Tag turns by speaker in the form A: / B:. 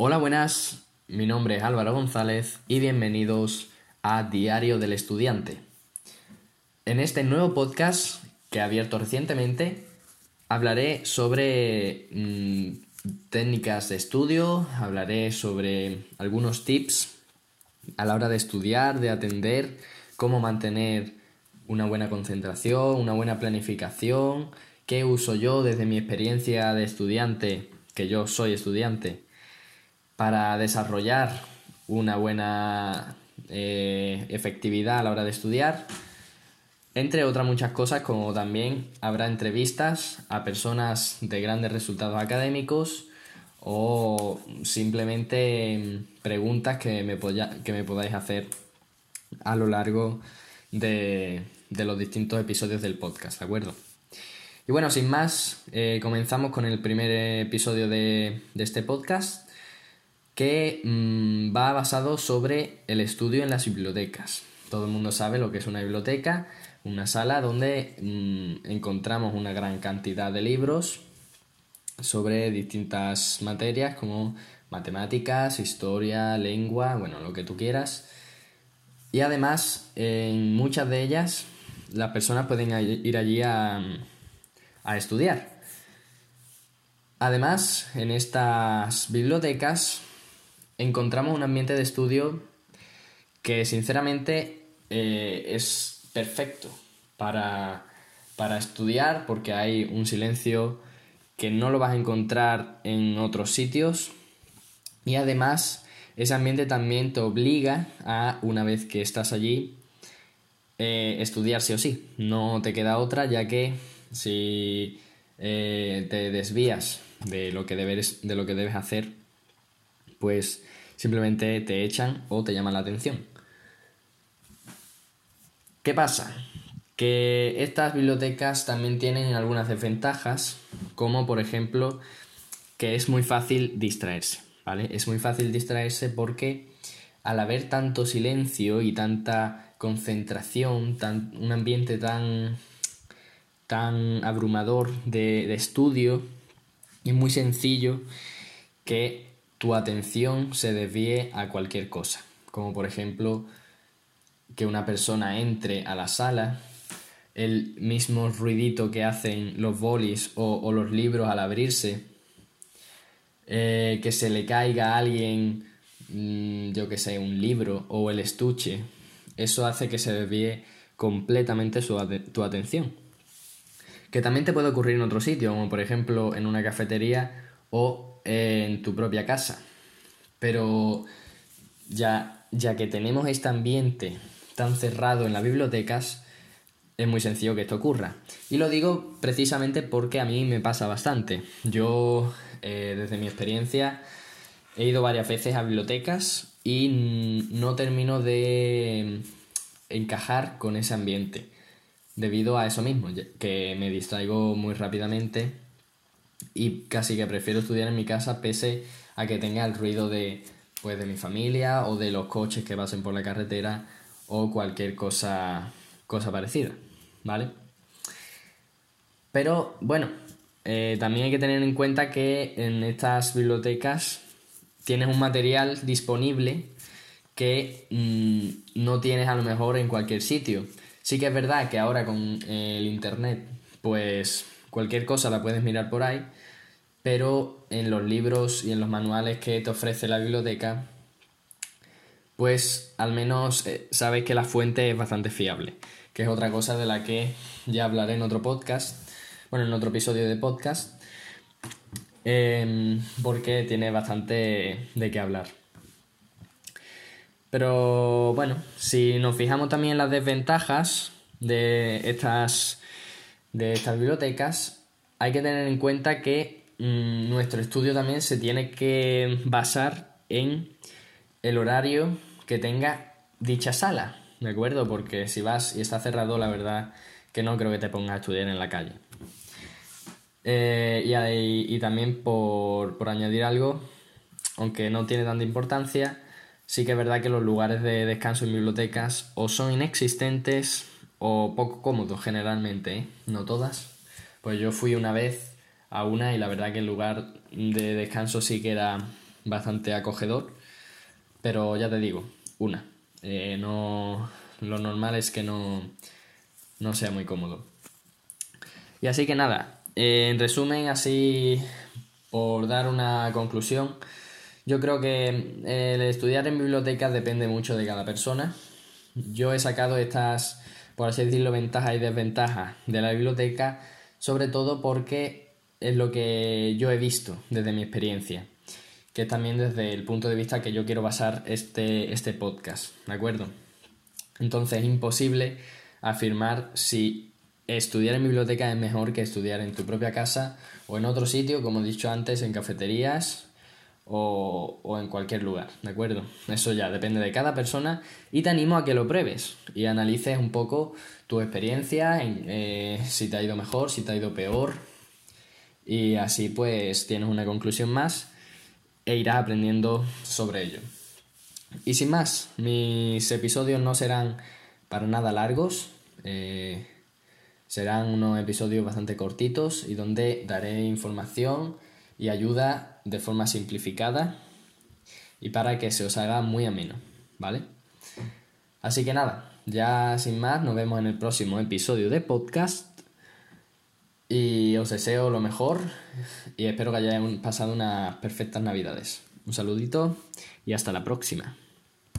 A: Hola, buenas. Mi nombre es Álvaro González y bienvenidos a Diario del Estudiante. En este nuevo podcast que he abierto recientemente, hablaré sobre mm, técnicas de estudio, hablaré sobre algunos tips a la hora de estudiar, de atender, cómo mantener una buena concentración, una buena planificación, qué uso yo desde mi experiencia de estudiante, que yo soy estudiante, para desarrollar una buena eh, efectividad a la hora de estudiar, entre otras muchas cosas como también habrá entrevistas a personas de grandes resultados académicos o simplemente preguntas que me, que me podáis hacer a lo largo de, los distintos episodios del podcast, ¿de acuerdo? Y bueno, sin más, eh, comenzamos con el primer episodio de, este podcast que mm, va basado sobre el estudio en las bibliotecas. Todo el mundo sabe lo que es una biblioteca, una sala donde mm, encontramos una gran cantidad de libros sobre distintas materias como matemáticas, historia, lengua, bueno, lo que tú quieras. Y además, en muchas de ellas, las personas pueden ir allí a, estudiar. Además, en estas bibliotecas encontramos un ambiente de estudio que sinceramente eh, es perfecto para, para estudiar porque hay un silencio que no lo vas a encontrar en otros sitios y además ese ambiente también te obliga a, una vez que estás allí, eh, estudiar sí o sí. No te queda otra, ya que si eh, te desvías de lo, que debes, de lo que debes hacer, pues simplemente te echan o te llaman la atención. ¿Qué pasa? Que estas bibliotecas también tienen algunas desventajas, como por ejemplo que es muy fácil distraerse. Es muy fácil distraerse porque al haber tanto silencio y tanta concentración, un ambiente tan, tan abrumador de, de estudio, es muy sencillo que tu atención se desvíe a cualquier cosa, como por ejemplo que una persona entre a la sala, el mismo ruidito que hacen los bolis o, los libros al abrirse, eh, que se le caiga a alguien, mm, yo que sé, un libro o el estuche, eso hace que se desvíe completamente tu atención. Que también te puede ocurrir en otro sitio, como por ejemplo en una cafetería o en tu propia casa. Pero ya, ya que tenemos este ambiente tan cerrado en las bibliotecas, es muy sencillo que esto ocurra. Y lo digo precisamente porque a mí me pasa bastante. Yo eh, desde mi experiencia, he ido varias veces a bibliotecas y no termino de encajar con ese ambiente. Debido a eso mismo, que me distraigo muy rápidamente y casi que prefiero estudiar en mi casa pese a que tenga el ruido de, pues, de mi familia o de los coches que pasen por la carretera o cualquier cosa, cosa parecida, ¿vale? Pero bueno, eh, también hay que tener en cuenta que en estas bibliotecas tienes un material disponible que mm, no tienes a lo mejor en cualquier sitio. Sí que es verdad que ahora con el internet, pues cualquier cosa la puedes mirar por ahí, pero en los libros y en los manuales que te ofrece la biblioteca, pues al menos eh, sabes que la fuente es bastante fiable, que es otra cosa de la que ya hablaré en otro podcast bueno, en otro episodio de podcast, em, porque tiene bastante de qué hablar. Pero bueno, si nos fijamos también en las desventajas de estas, de estas bibliotecas, hay que tener en cuenta que mm, nuestro estudio también se tiene que basar en el horario que tenga dicha sala, ¿de acuerdo? Porque si vas y está cerrado, la verdad que no creo que te pongas a estudiar en la calle. Eh, y, también por, añadir algo, aunque no tiene tanta importancia, sí que es verdad que los lugares de descanso en bibliotecas o son inexistentes o poco cómodos generalmente, ¿eh? no todas. Pues yo fui una vez a una y la verdad que el lugar de descanso sí que era bastante acogedor, pero ya te digo, una. Eh, no, lo normal es que no, no sea muy cómodo. Y así que nada, eh, en resumen, así por dar una conclusión, yo creo que el estudiar en bibliotecas depende mucho de cada persona. Yo he sacado estas, por así decirlo, ventajas y desventajas de la biblioteca, sobre todo porque es lo que yo he visto desde mi experiencia, que es también desde el punto de vista que yo quiero basar este, este podcast, ¿de acuerdo? Entonces es imposible afirmar si estudiar en biblioteca es mejor que estudiar en tu propia casa o en otro sitio, como he dicho antes, en cafeterías o, o, en cualquier lugar, ¿de acuerdo? Eso ya depende de cada persona y te animo a que lo pruebes y analices un poco tu experiencia, en, eh, si te ha ido mejor, si te ha ido peor y así pues tienes una conclusión más e irás aprendiendo sobre ello. Y sin más, mis episodios no serán para nada largos. Eh, serán unos episodios bastante cortitos y donde daré información y ayuda de forma simplificada y para que se os haga muy ameno, ¿vale? Así que nada, ya sin más, nos vemos en el próximo episodio de podcast y os deseo lo mejor y espero que hayáis pasado unas perfectas navidades. Un saludito y hasta la próxima.